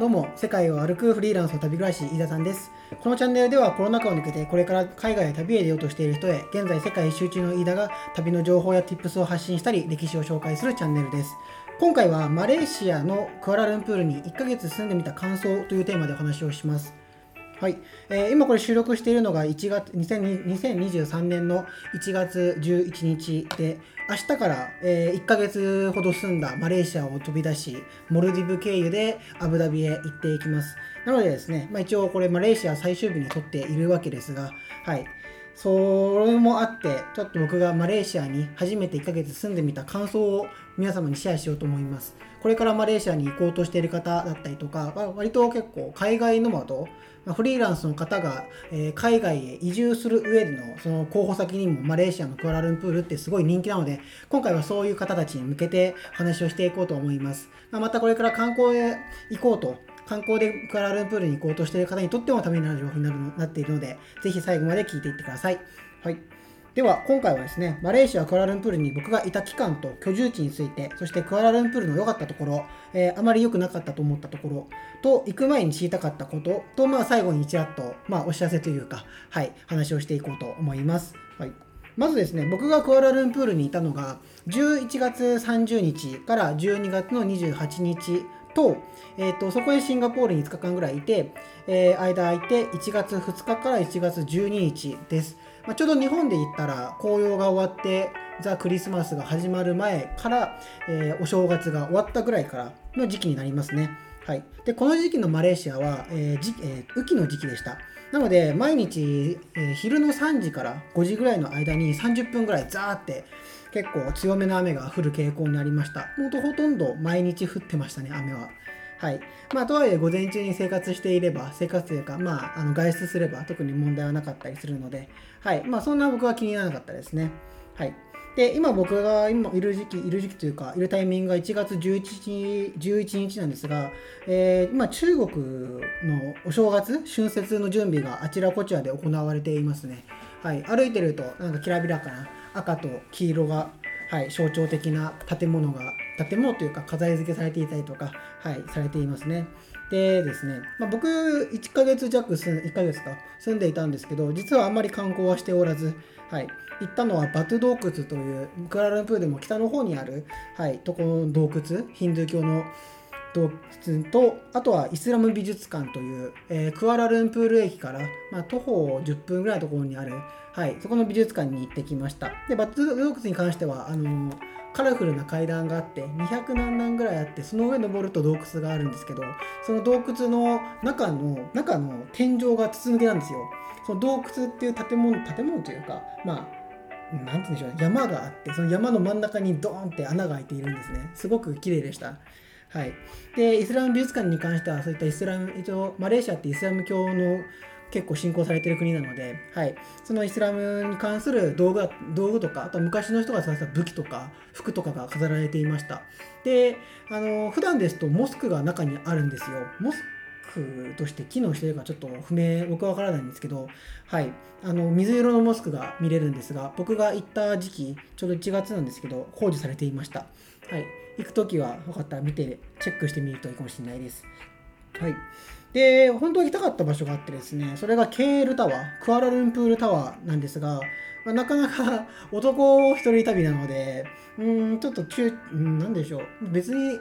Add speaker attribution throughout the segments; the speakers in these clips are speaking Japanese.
Speaker 1: どうも、世界を歩くフリーランスの旅暮らし、飯田さんです。このチャンネルではコロナ禍を抜けてこれから海外へ旅へ出ようとしている人へ、現在世界一周中の飯田が旅の情報や tips を発信したり、歴史を紹介するチャンネルです。今回はマレーシアのクアラルンプールに1ヶ月住んでみた感想というテーマでお話をします。はい、えー今これ収録しているのが1月2023年の1月11日で明日から、え1ヶ月ほど住んだマレーシアを飛び出しモルディブ経由でアブダビへ行っていきます。なのでですね、まあ、一応これマレーシア最終日に撮っているわけですがはい。それもあってちょっと僕がマレーシアに初めて1ヶ月住んでみた感想を皆様にシェアしようと思います。これからマレーシアに行こうとしている方だったりとか、まあ割と結構海外ノマドまあフリーランスの方が、えー海外へ移住する上でのその候補先にもマレーシアのクアラルンプールってすごい人気なので今回はそういう方たちに向けて話をしていこうと思います、まあまたこれから観光へ行こうと観光でクアラルンプールに行こうとしている方にとってもためになる情報になるなっているのでぜひ最後まで聞いていってください、はい。では今回はですねマレーシアクアラルンプールに僕がいた期間と居住地についてそしてクアラルンプールの良かったところ、えーあまり良くなかったと思ったところと行く前に知りたかったことと、まあ、最後にちらっと、まあ、お知らせというか、はい、話をしていこうと思います。はいまずですね、僕がクアラルンプールにいたのが、11月30日から12月の28日と、えー、とそこでシンガポールに5日間ぐらいいて、えー間空いて1月2日から1月12日です。まあ、ちょうど日本で言ったら紅葉が終わってザ・クリスマスが始まる前から、えーお正月が終わったぐらいからの時期になりますね。はい、でこの時期のマレーシアは、えーえー雨季の時期でした。なので毎日、え昼の3時から5時ぐらいの間に30分ぐらいザーって結構強めの雨が降る傾向になりました。もとほとんど毎日降ってましたね、雨は。はい。まあ、とはいえ、午前中に生活していれば、生活というか、まあ、あの外出すれば特に問題はなかったりするので、はい。まあ、そんな僕は気にならなかったですね。はい。で、今僕が今いる時期、いる時期というか、いるタイミングが1月11日 ,11 日なんですが、えー今中国のお正月、春節の準備があちらこちらで行われていますね。はい。歩いてると、なんかきらびらかな赤と黄色がはい、象徴的な建物が建物というか飾り付けされていたりとか、はい、されていますね。でですね、まあ、僕1ヶ月弱住ん1ヶ月か住んでいたんですけど実はあんまり観光はしておらず、はい、行ったのはバト洞窟というクアラルンプールでも北の方にある、はい、とこの洞窟ヒンドゥー教の洞窟とあとはイスラム美術館という、えークアラルンプール駅から、まあ、徒歩10分ぐらいのところにある、はい、そこの美術館に行ってきました。でバット洞窟に関してはあのーカラフルな階段があって200何段ぐらいあってその上登ると洞窟があるんですけどその洞窟の中の中の天井が筒抜けなんですよ。その洞窟っていう建物建物というかまあなんて言うんでしょう山があってその山の真ん中にドーンって穴が開いているんですね。すごく綺麗でした。はい、でイスラム美術館に関してはそういったイスラム一応マレーシアってイスラム教の結構信仰されてる国なので、はい、そのイスラムに関する道具道具とかあと昔の人が使った武器とか服とかが飾られていました。であの普段ですとモスクが中にあるんですよ。モスクとして機能してるかちょっと不明僕は分からないんですけど、はい、あの水色のモスクが見れるんですが僕が行った時期ちょうど1月なんですけど工事されていました、はい、行く時はよかったら見てチェックしてみるといいかもしれないですはい。で、本当は行きたかった場所があってですね、それが KL タワー、クアラルンプールタワーなんですが、まあなかなか 男一人旅なので、うん、ちょっと中、うんなんでしょう、別に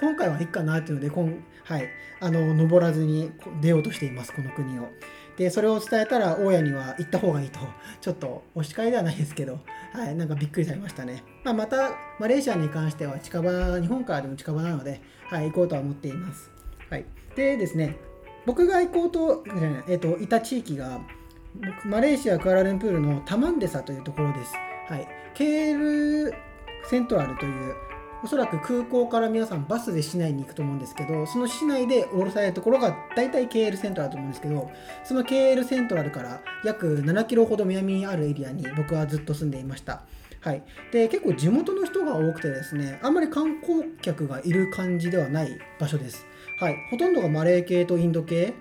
Speaker 1: 今回はいいかなっていうので、こんはい、あの、登らずに出ようとしています、この国を。で、それを伝えたら、大家には行った方がいいと、ちょっとお叱りではないですけど、はい、なんかびっくりされましたね。まあ、また、マレーシアに関しては近場、日本からでも近場なので、はい、行こうとは思っています。はい、でですね、僕が行こうと、えっといた地域が、マレーシア・クアラルンプールのタマンデサというところです。はい、ケールセントラルという、おそらく空港から皆さんバスで市内に行くと思うんですけど、その市内で降ろされるところが大体 KL セントラルだと思うんですけど、その KL セントラルから約7キロほど南にあるエリアに僕はずっと住んでいました。はい、で結構地元の人が多くてですねあんまり観光客がいる感じではない場所です、はい、ほとんどがマレー系とインド系、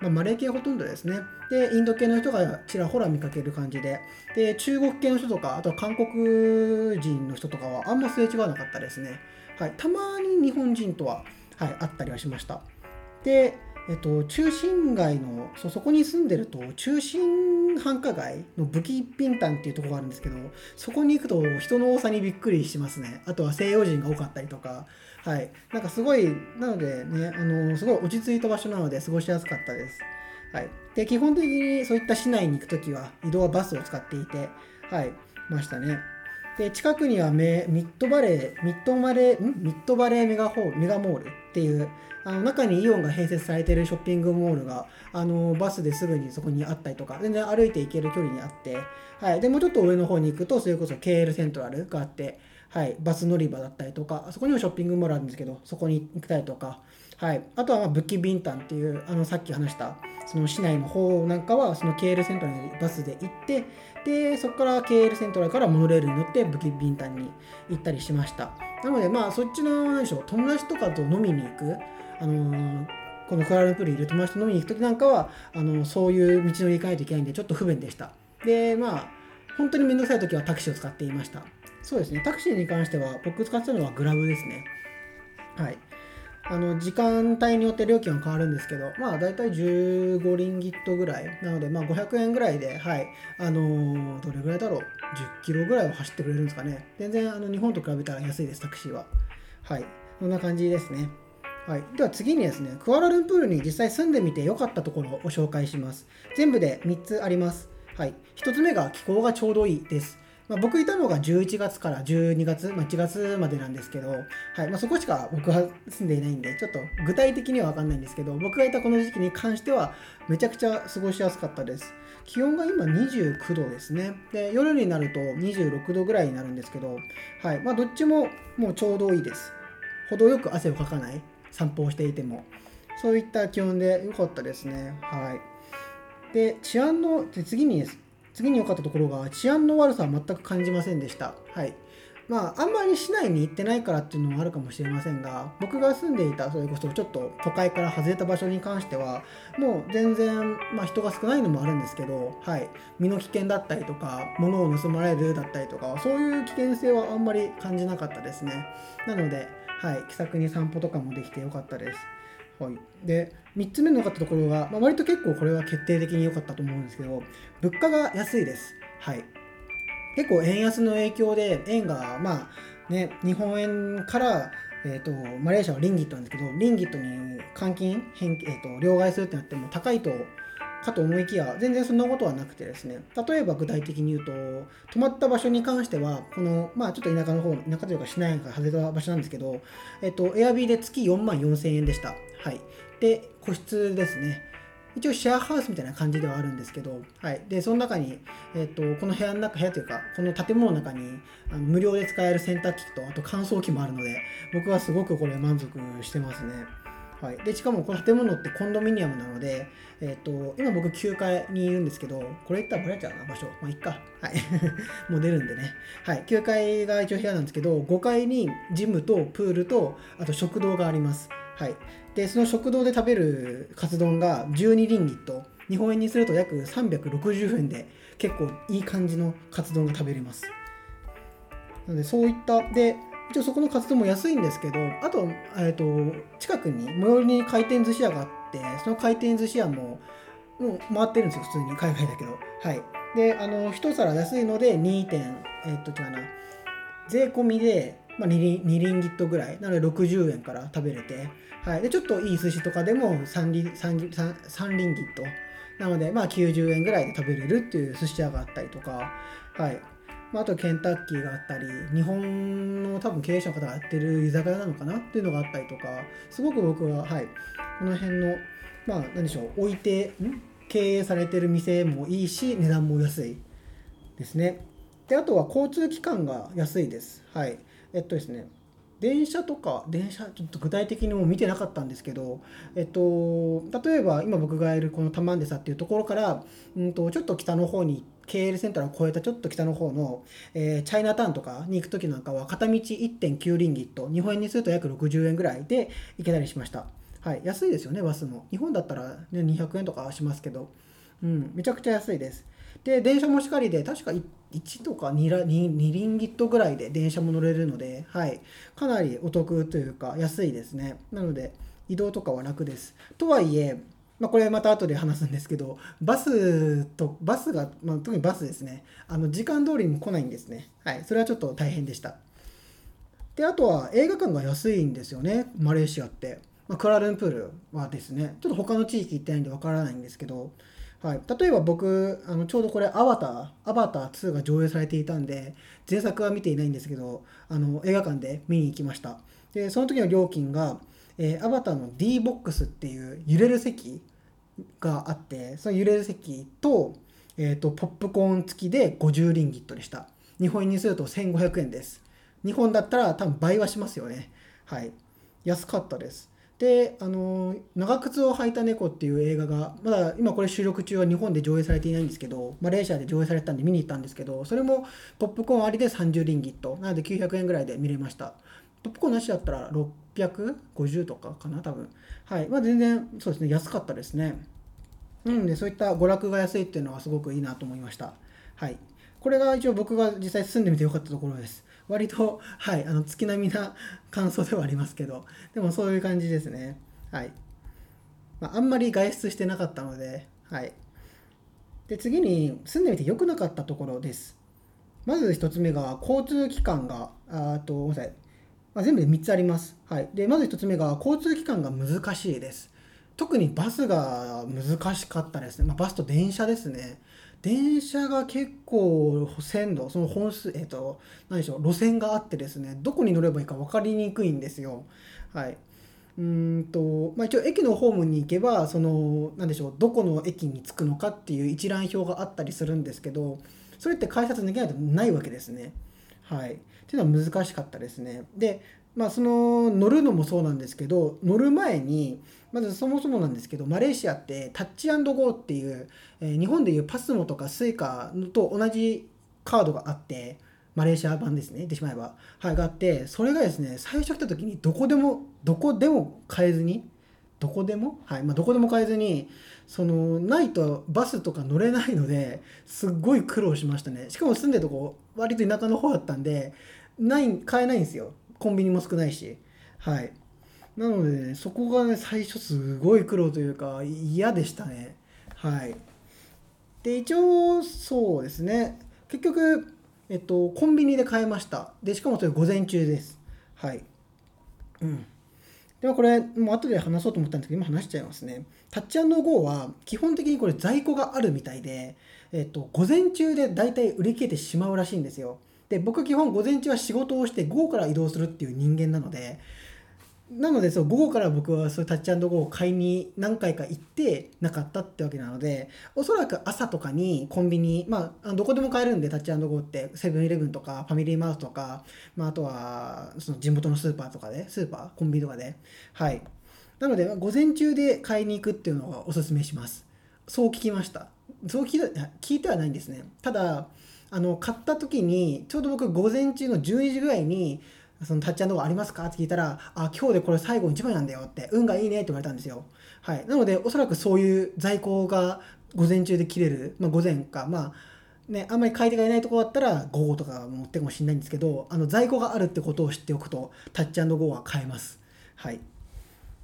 Speaker 1: まあ、マレー系ほとんどですね。でインド系の人がちらほら見かける感じで。で中国系の人とかあと韓国人の人とかはあんますれ違わなかったですね、はい、たまに日本人とは、はい、あったりはしました。で、えっと、中心街のそそこに住んでると中心繁華街の武器一品店っていうとこがあるんですけどそこに行くと人の多さにびっくりしますね。あとは西洋人が多かったりとか。はい。なんかすごいなのでねあのすごい落ち着いた場所なので過ごしやすかったです。はい、で基本的にそういった市内に行くときは移動はバスを使っていて、はい、ましたね。で近くにはメミッドバレーミッドバレーん？ミッドバレーメガホールメガモールっていうあの中にイオンが併設されてるショッピングモールがあのバスですぐにそこにあったりとか全然歩いて行ける距離にあって、はい、でもうちょっと上の方に行くとそれこそ KL セントラルがあって、はい、バス乗り場だったりとかそこにもショッピングモールあるんですけどそこに行ったりとか、はい、あとはまあ武器ビンタンっていうあのさっき話したその市内の方なんかはその KL セントラルにバスで行ってでそこから KL セントラルからモノレールに乗ってブキビンタンに行ったりしました。なのでまあそっちの何でしょう友達とかと飲みに行くあのーこのクアラルンプールいる友達と飲みに行く時なんかはあのそういう道のり行かないといけないんでちょっと不便でした。でまあ本当に面倒くさい時はタクシーを使っていました。そうですね。タクシーに関しては僕使ってたのはグラブですね。はい。あの時間帯によって料金は変わるんですけど、まあ大体15リンギットぐらい。なので、まあ500円ぐらいで、はい、あのー、どれぐらいだろう、10キロぐらいは走ってくれるんですかね。全然あの日本と比べたら安いです、タクシーは。はい、そんな感じですね。はい、では次にですね、クアラルンプールに実際住んでみて良かったところを紹介します。全部で3つあります。はい、1つ目が気候がちょうどいいです。まあ、僕いたのが11月から12月、まあ、1月までなんですけど、はいまあ、そこしか僕は住んでいないんで、ちょっと具体的には分かんないんですけど、僕がいたこの時期に関しては、めちゃくちゃ過ごしやすかったです。気温が今29度ですね。で、夜になると26度ぐらいになるんですけど、はいまあ、どっちももうちょうどいいです。程よく汗をかかない、散歩をしていても。そういった気温で良かったですね。はい。で、治安の、次にです。次に良かったところが治安の悪さは全く感じませんでした。はい。まあ、あんまり市内に行ってないからっていうのもあるかもしれませんが、僕が住んでいた、それこそちょっと都会から外れた場所に関しては、もう全然、まあ、人が少ないのもあるんですけど、はい、身の危険だったりとか、物を盗まれるだったりとか、そういう危険性はあんまり感じなかったですね。なので、はい、気さくに散歩とかもできてよかったです。はい、で3つ目の良かったところが、まあ、割と結構これは決定的に良かったと思うんですけど物価が安いです。はい、結構円安の影響で円がまあね日本円からえーと、マレーシアはリンギットなんですけどリンギットに換金変、えーと両替するってなっても高いとかと思いきや全然そんなことはなくてですね。例えば具体的に言うと泊まった場所に関してはこのまあちょっと田舎の方田舎というか市内から外れた場所なんですけどえっとエアビーで月4万4000円でした。はい。で個室ですね。一応シェアハウスみたいな感じではあるんですけど、はい、でその中に、えっとこの部屋の中部屋というかこの建物の中にあの無料で使える洗濯機とあと乾燥機もあるので僕はすごくこれ満足してますね。はい、でしかもこの建物ってコンドミニアムなので、えーと、今僕9階にいるんですけどこれ言ったらバレちゃうな場所。まあいっか。はい。もう出るんでね。はい。9階が一応部屋なんですけど5階にジムとプールとあと食堂があります。はい。でその食堂で食べるカツ丼が12リンギット。日本円にすると約360円で結構いい感じのカツ丼が食べれます。なのでそういったで一応そこの活動も安いんですけどあと,、えーと、近くに最寄りに回転寿司屋があってその回転寿司屋ももう回ってるんですよ普通に海外だけど。はい。であの1皿安いので2点えっ、ー、と違うな。税込みで、まあ、2, リ2リンギットぐらい。なので60円から食べれて、はい、でちょっといい寿司とかでも 3, リ 3, 3, 3リンギット。なのでまあ90円ぐらいで食べれるっていう寿司屋があったりとか。はい。あ、あとケンタッキーがあったり日本の多分経営者の方がやってる居酒屋なのかなっていうのがあったりとかすごく僕ははいこの辺のまあ何でしょう置いてん？経営されてる店もいいし値段も安いですね。であとは交通機関が安いです。はい。えっとですね電車とか電車ちょっと具体的にも見てなかったんですけど、えっと、例えば今僕がいるこのタマンデサっていうところから、うんと、ちょっと北の方に行っ KL センターを越えたちょっと北の方の、えー、チャイナタウンとかに行く時なんかは片道1.9リンギット日本円にすると約60円ぐらいで行けたりしました、はい、安いですよねバスも。日本だったら、ね、200円とかしますけど、うん、めちゃくちゃ安いです。で電車もしっかりで確か1とか 2, 2, 2リンギットぐらいで電車も乗れるので、はい、かなりお得というか安いですね。なので移動とかは楽です。とはいえまあ、これまた後で話すんですけどバスとバスが、まあ、特にバスですね。あの時間通りに来ないんですね。はい。それはちょっと大変でした。であとは映画館が安いんですよね。マレーシアって。まあ、クラルンプールはですね、ちょっと他の地域行ってないんでわからないんですけど、はい、例えば僕、あのちょうどこれ、アバター、アバター2が上映されていたんで、前作は見ていないんですけど、あの映画館で見に行きました。で、その時の料金が、えー、アバターの D ボックスっていう揺れる席があって、その揺れる席と、えっ、ー、と、ポップコーン付きで50リンギットでした。日本円にすると1500円です。日本だったら多分倍はしますよね。はい。安かったです。で、あの長靴を履いた猫っていう映画が、まだ今これ収録中は日本で上映されていないんですけど、マレーシアで上映されたんで見に行ったんですけど、それもポップコーンありで30リンギット。なので900円ぐらいで見れました。ポップコーンなしだったら650とかかな、多分。はい。まあ全然、そうですね、安かったですね。なので、そういった娯楽が安いっていうのはすごくいいなと思いました。はい。これが一応僕が実際住んでみてよかったところです。割と、はい、あの月並みな感想ではありますけど、でもそういう感じですね。はい。まあ、あんまり外出してなかったので、はい。で、次に住んでみて良くなかったところです。まず1つ目が、交通機関が、あと、ごめんなさい。まあ、全部で3つあります。はい。で、まず1つ目が、交通機関が難しいです。特にバスが難しかったですね。まあ、バスと電車ですね。電車が結構線路その本数えっ、ー、と何でしょう路線があってですねどこに乗ればいいか分かりにくいんですよはいうんとまあ、一応駅のホームに行けばその何でしょうどこの駅に着くのかっていう一覧表があったりするんですけどそれって改札できないとないわけですね。はい、っていうのは難しかったですね。でまあその乗るのもそうなんですけど乗る前にまずそもそもなんですけどマレーシアって Touch 'n Go っていう、えー、日本でいうパスモとかスイカと同じカードがあってマレーシア版ですね言ってしまえば。はいがあってそれがですね最初来た時にどこでもどこでも買えずにどこでもはいまあどこでも買えずにそのないとバスとか乗れないのですっごい苦労しましたね。しかも住んでるとこ割と田舎の方だったんでない買えないんですよ。コンビニも少ないし。はい。なので、ね、そこがね最初すごい苦労というか嫌でしたね。はい。で一応そうですね。結局えっとコンビニで買いました。でしかもそれ午前中です。はい。うん。でもこれもう後で話そうと思ったんですけど今話しちゃいますね。タッチゴーは基本的にこれ在庫があるみたいでえっと午前中で大体売り切れてしまうらしいんですよ。で僕基本午前中は仕事をして午後から移動するっていう人間なのでなのでそう午後から僕はそういうタッチゴーを買いに何回か行ってなかったってわけなのでおそらく朝とかにコンビニまあどこでも買えるんでタッチゴーってセブンイレブンとかファミリーマートとか、まあ、あとはその地元のスーパーとかでスーパーコンビニとかで。はい。なので午前中で買いに行くっていうのをおすすめします。そう聞きました。そう聞いた聞いてはないんですね。ただあの買った時にちょうど僕午前中の12時ぐらいにそのタッチアンドゴーありますか？って聞いたら、あ、今日でこれ最後1枚なんだよって、運がいいねって言われたんですよ。はい。なので、おそらくそういう在庫が午前中で切れる、まあ、午前か、まあ、ね、あんまり買い手がいないとこだったら午後とか持ってくかもしれないんですけど、あの在庫があるってことを知っておくと、タッチゴーは買えます。はい。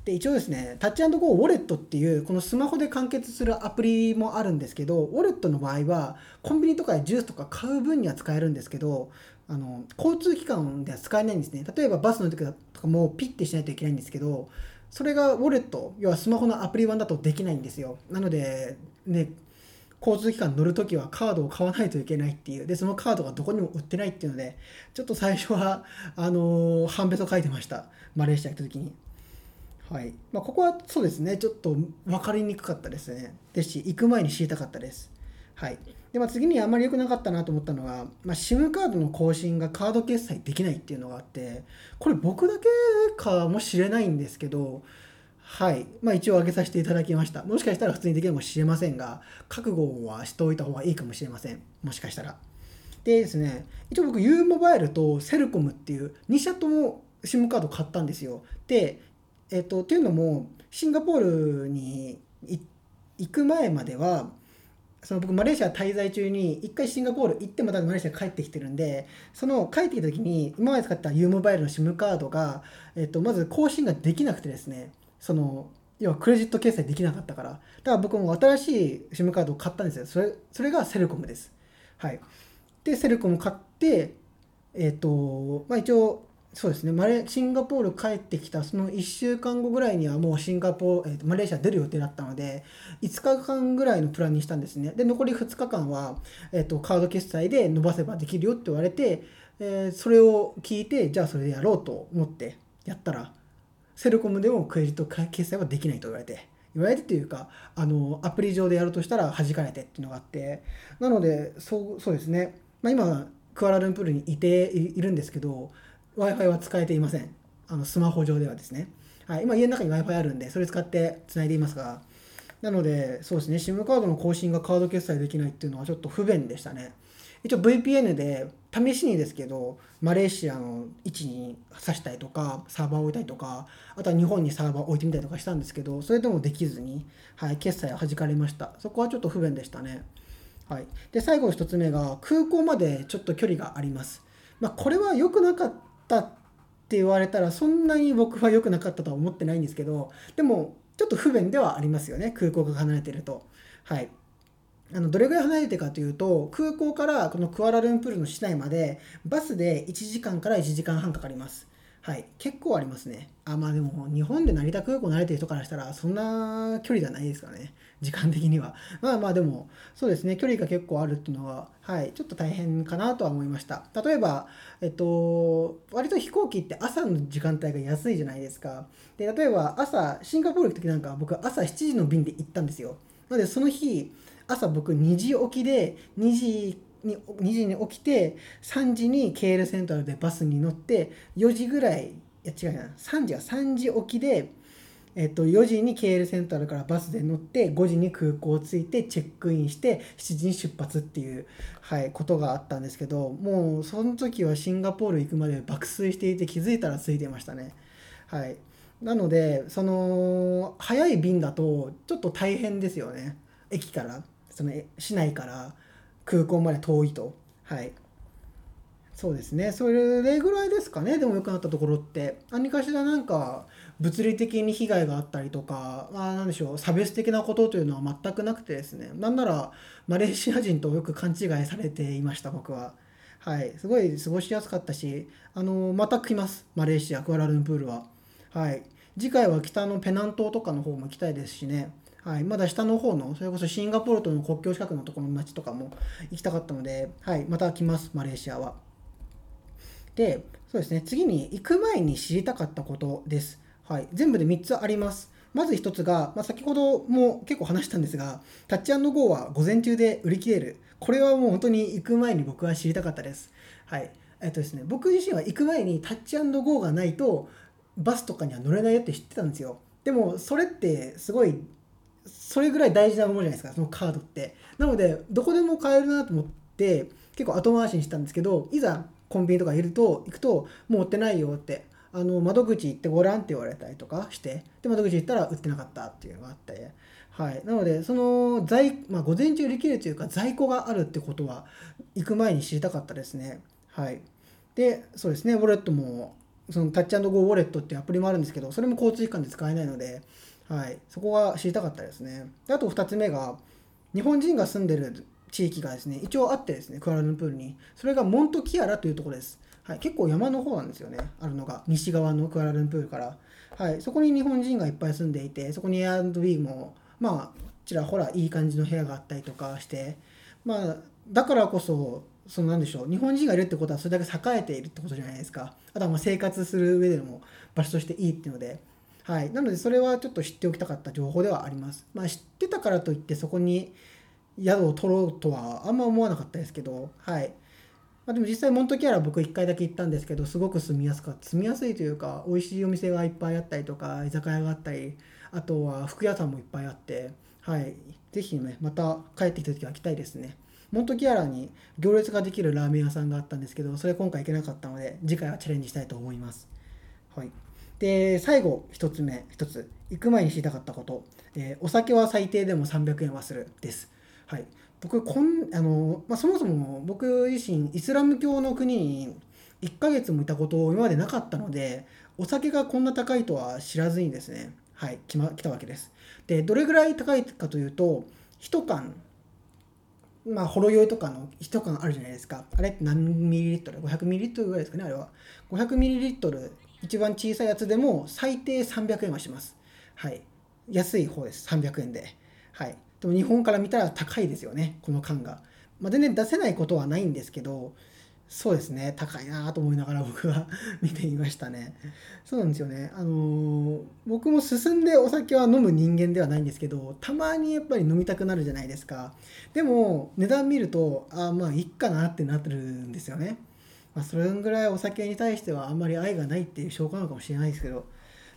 Speaker 1: で一応ですね、タッチゴーウォレットっていう、このスマホで完結するアプリもあるんですけど、ウォレットの場合は、コンビニとかでジュースとか買う分には使えるんですけど、あの交通機関では使えないんですね。例えばバスの時とかもピッてしないといけないんですけど、それがウォレット、要はスマホのアプリ版だとできないんですよ。なので、ね、交通機関乗るときはカードを買わないといけないっていう。で、そのカードがどこにも売ってないっていうので、ちょっと最初は、あのー、半べそ書いてました。マレーシア行った時に。はい。まあ、ここはそうですね、ちょっと分かりにくかったですね。ですし、行く前に知りたかったです。はい。で、まあ、次にあんまり良くなかったなと思ったのが、まあ、SIM カードの更新がカード決済できないっていうのがあって、これ僕だけかもしれないんですけど、はい。まあ一応上げさせていただきました。もしかしたら普通にできるかもしれませんが、覚悟はしておいた方がいいかもしれません。もしかしたら。でですね、一応僕 U モバイルと Celcom っていう2社とも SIM カード買ったんですよ。で、えっ、と、っていうのも、シンガポールに行く前までは、その僕マレーシア滞在中に一回シンガポール行ってまたマレーシア帰ってきてるんでその帰ってきた時に今まで使った U モバイルの SIM カードが、えっと、まず更新ができなくてですねその要はクレジット決済できなかったから。だから僕も新しい SIM カードを買ったんですよ。それそれが Celcom です。はい。で Celcom 買ってえっ、とまあ一応そうですね。マレシンガポール帰ってきたその1週間後ぐらいにはもうシンガポール、えーマレーシア出る予定だったので5日間ぐらいのプランにしたんですね。で残り2日間は、えー、とカード決済で伸ばせばできるよって言われて、えーそれを聞いてじゃあそれでやろうと思ってやったら Celcom でもクレジット決済はできないと言われて言われてっていうかあのアプリ上でやるとしたら弾かれてっていうのがあってなのでそうそうですね、まあ、今クアラルンプールにいているんですけど w i f i は使えていません。あのスマホ上ではですね、はい、今家の中に w i f i あるんでそれ使ってつないでいますが。なのでそうですね。SIM カードの更新がカード決済できないっていうのはちょっと不便でしたね。一応 VPN で試しにですけどマレーシアの位置に挿したりとかサーバーを置いたりとかあとは日本にサーバーを置いてみたりとかしたんですけどそれでもできずに、はい、決済は弾かれました。そこはちょっと不便でしたね。はい、で最後の1つ目が空港までちょっと距離があります、まあ、これは良くなかっって言われたらそんなに僕は良くなかったとは思ってないんですけどでもちょっと不便ではありますよね空港が離れてると。はい。あのどれぐらい離れてるかというと空港からこのクアラルンプールの市内までバスで1時間から1時間半かかります。はい。結構ありますね。あまあでも日本で成田空港慣れてる人からしたらそんな距離じゃないですからね。時間的には。まあまあでもそうですね。距離が結構あるっていうのははい。ちょっと大変かなとは思いました。例えばえっと割と飛行機って朝の時間帯が安いじゃないですか。で例えば朝シンガポール行く時なんか僕朝7時の便で行ったんですよ。なのでその日朝僕2時起きで2時に2時に起きて3時に KL セントラルでバスに乗って4時ぐらいいや違うな。3時は3時起きで、えっと、4時に KL セントラルからバスで乗って5時に空港を着いてチェックインして7時に出発っていう、はい、ことがあったんですけどもうその時はシンガポール行くまで爆睡していて気づいたら着いてましたね。はい。なのでその早い便だとちょっと大変ですよね。駅から。その市内から。空港まで遠いと。はい。そうですね。それぐらいですかね。でも良くなったところって。何かしらなんか物理的に被害があったりとか、まあ、なんでしょう。差別的なことというのは全くなくてですね。なんならマレーシア人とよく勘違いされていました僕は。はい。すごい過ごしやすかったしあのまた来ます。マレーシアクアラルンプールは。はい。次回は北のペナン島とかの方も行きたいですしね。はい、まだ下の方のそれこそシンガポールとの国境近くのところの町とかも行きたかったので、はい、また来ますマレーシアは。でそうですね次に行く前に知りたかったことです。はい、全部で3つあります。まず1つが、まあ、先ほども結構話したんですが、タッチゴーは午前中で売り切れる。これはもう本当に行く前に僕は知りたかったです。はい。えっとですね、僕自身は行く前にタッチゴーがないとバスとかには乗れないよって知ってたんですよ。でもそれってすごいそれぐらい大事なものじゃないですかそのカードって。なのでどこでも買えるなと思って結構後回しにしたんですけどいざコンビニとかいると行くともう売ってないよってあの窓口行ってごらんって言われたりとかしてで窓口行ったら売ってなかったっていうのがあって。はい。なのでその在、まあ、午前中売り切れるというか在庫があるってことは行く前に知りたかったですね。はい。でそうですねウォレットもそのタッチゴーウォレットっていうアプリもあるんですけどそれも交通機関で使えないのではい、そこが知りたかったですね。であと2つ目が、日本人が住んでる地域がですね、一応あってですね、クアラルンプールに。それがモントキアラというところです。はい、結構山の方なんですよね、あるのが。西側のクアラルンプールから。はい、そこに日本人がいっぱい住んでいて、そこに Airbnb も、まあ、ちらほらいい感じの部屋があったりとかして、まあ、だからこそ、そのなんでしょう日本人がいるってことはそれだけ栄えているってことじゃないですかあとはまあ生活する上でも場所としていいっていうのではい、なのでそれはちょっと知っておきたかった情報ではあります。まあ、知ってたからといってそこに宿を取ろうとはあんま思わなかったですけど、はいまあ、でも実際モントキアラ僕1回だけ行ったんですけどすごく住みやすかった住みやすいというか美味しいお店がいっぱいあったりとか居酒屋があったりあとは服屋さんもいっぱいあって、はい、ぜひねまた帰ってきた時は来たいですね。モントキアラに行列ができるラーメン屋さんがあったんですけどそれ今回行けなかったので次回はチャレンジしたいと思います。はいで最後1つ目1つ行く前に知りたかったこと、えーお酒は最低でも300円はするです。はい、僕こんあの、まあ、そもそも僕自身イスラム教の国に1ヶ月もいたこと今までなかったのでお酒がこんな高いとは知らずにですねはい、来ま来たわけです。で、どれぐらい高いかというと、1缶、まあ、ほろ酔いとかの1缶あるじゃないですか。あれって何ミリリットル ?500 ミリリットルぐらいですかね、あれは。500ミリリットル、一番小さいやつでも最低300円はします。はい。安い方です。300円で。はい。でも日本から見たら高いですよね、この缶が。まあ、全然出せないことはないんですけど、そうですね、高いなと思いながら僕は 見ていましたね。そうなんですよね。あのー、僕も進んでお酒は飲む人間ではないんですけど、たまにやっぱり飲みたくなるじゃないですか。でも、値段見ると、ああ、まあいいかなってなってるんですよね。まあ、それぐらいお酒に対してはあんまり愛がないっていう証拠なのかもしれないですけど、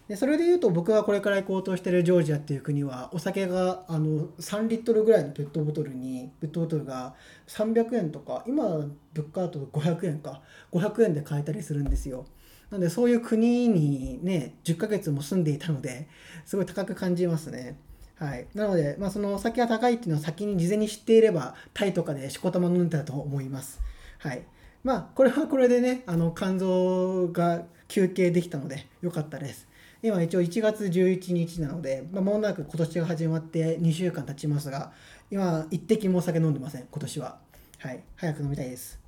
Speaker 1: でそれで言うと僕がこれから行こうとしてるジョージアっていう国はお酒があの3リットルぐらいのペットボトルにペットボトルが300円とか今物価だと500円か500円で買えたりするんですよ。なのでそういう国にね10ヶ月も住んでいたのですごい高く感じますね。はい、なので、まあ、そのお酒が高いっていうのを先に事前に知っていればタイとかでしこたま飲んでたと思います。はい。まあこれはこれでねあの肝臓が休憩できたので良かったです今一応1月11日なので、まあ、もなく今年が始まって2週間経ちますが、今、一滴もお酒飲んでません、今年は。はい。早く飲みたいです。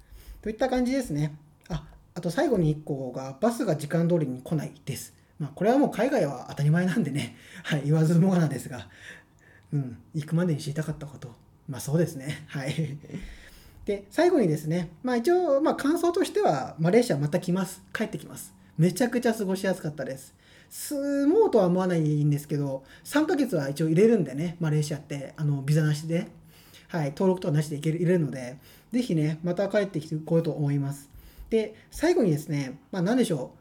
Speaker 1: といった感じですね。あ、あと最後に1個が、バスが時間通りに来ないです。まあ、これはもう海外は当たり前なんでね、はい、言わずもがなですが、うん、行くまでに知りたかったこと。まあそうですね。はい。で、最後にですね、まあ一応、まあ感想としては、マレーシアまた来ます。帰ってきます。めちゃくちゃ過ごしやすかったです。住もうとは思わないんですけど、3ヶ月は一応入れるんでね、マレーシアって、あの、ビザなしで、はい、登録とかなしでいける入れるので、ぜひね、また帰ってきてこようと思います。で、最後にですね、まあ何でしょ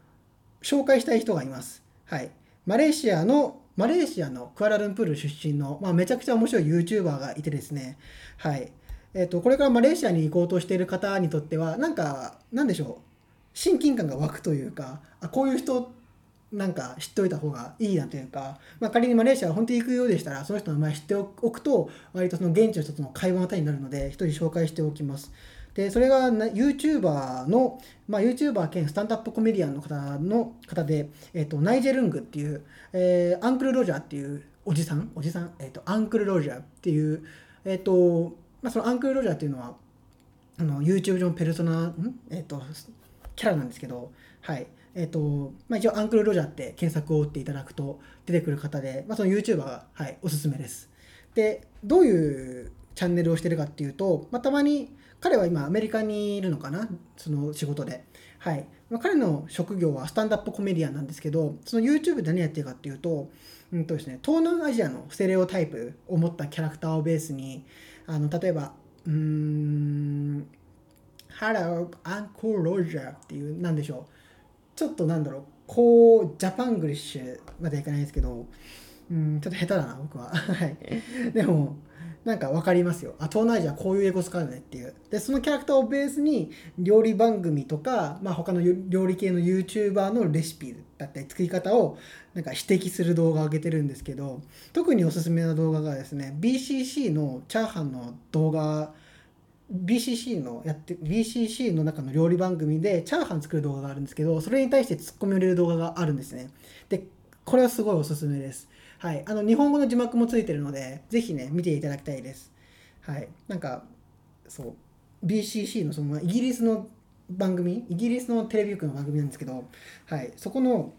Speaker 1: う、紹介したい人がいます。はい。マレーシアの、マレーシアのクアラルンプール出身の、まあ、めちゃくちゃ面白い YouTuber がいてですね、はい。えっ、と、これからマレーシアに行こうとしている方にとっては、なんか、なんでしょう、親近感が湧くというか、あ、こういう人なんか知っておいた方がいいなというか、まあ、仮にマレーシア本当に行くようでしたらその人の名前知っておくと割とその現地の人との会話の種になるので一人紹介しておきます。でそれが YouTuber の、まあ、YouTuber 兼スタンダップコメディアンの方の方で、えーと、ナイジェルングっていう、えー、アンクル・ロジャーっていうおじさんおじさん、えーと、アンクル・ロジャーっていう、えーとまあ、そのアンクル・ロジャーっていうのはあの YouTube 上のペルソナん、えー、とキャラなんですけどはいえ、ー、と、まあ、一応アンクルロジャーって検索を打っていただくと出てくる方で、まあ、その YouTuber が、はい、おすすめです。で、どういうチャンネルをしてるかっていうと、まあ、たまに彼は今アメリカにいるのかな？その仕事で。はい。まあ、彼の職業はスタンダップコメディアンなんですけど、その YouTube で何やってるかっていうと、うんとですね、東南アジアのステレオタイプを持ったキャラクターをベースに、あの例えば、うーん、Hello, Uncle Roger っていう、なんでしょう。ちょっとなんだろう。こうジャパングリッシュまではいかないですけどうんちょっと下手だな僕は。はい。でもなんか分かりますよ。あ東南アジアこういう英語使うよねっていう。でそのキャラクターをベースに料理番組とか、まあ、他の料理系の YouTuber のレシピだったり作り方をなんか指摘する動画を上げてるんですけど特におすすめな動画がですね BCC のチャーハンの動画 BCC のやって BCC の中の料理番組でチャーハン作る動画があるんですけどそれに対してツッコミを入れる動画があるんですね。でこれはすごいおすすめです。はい。あの日本語の字幕もついてるのでぜひね見ていただきたいです。はい。なんかそう BCC のそのイギリスの番組イギリスのテレビ局の番組なんですけどはい。そこの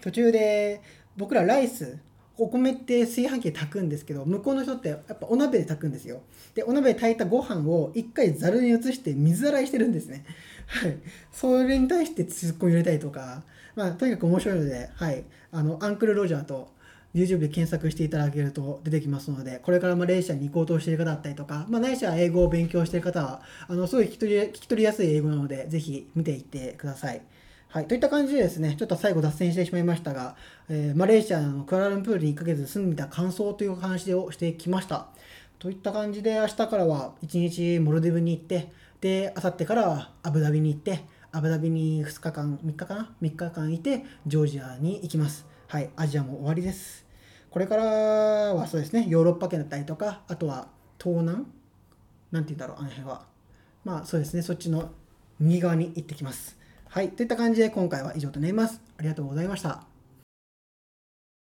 Speaker 1: 途中で僕らライスお米って炊飯器で炊くんですけど向こうの人ってやっぱお鍋で炊くんですよ。でお鍋で炊いたご飯を一回ざるに移して水洗いしてるんですね。はい。それに対してツッコミ入れたりとかまあとにかく面白いのではい。あのアンクルロジャーと YouTube で検索していただけると出てきますので、これからマレーシアに行こうとしている方だったりとか、まあ、ないしは英語を勉強している方は、あのすごい聞き取り聞き取りやすい英語なので、ぜひ見ていってください。はい、といった感じでですね、ちょっと最後脱線してしまいましたが、えー、マレーシアのクアラルンプールに1ヶ月住んでた感想という話をしてきました。といった感じで、明日からは1日モルディブに行って、で、あさってからはアブダビに行って、アブダビに2日間、3日かな ?3 日間いて、ジョージアに行きます。はい、アジアも終わりです。これからはそうですね、ヨーロッパ圏だったりとか、あとは東南なんて言うんだろう、あの辺は。まあそうですね、そっちの右側に行ってきます。はい。といった感じで今回は以上となります。ありがとうございました。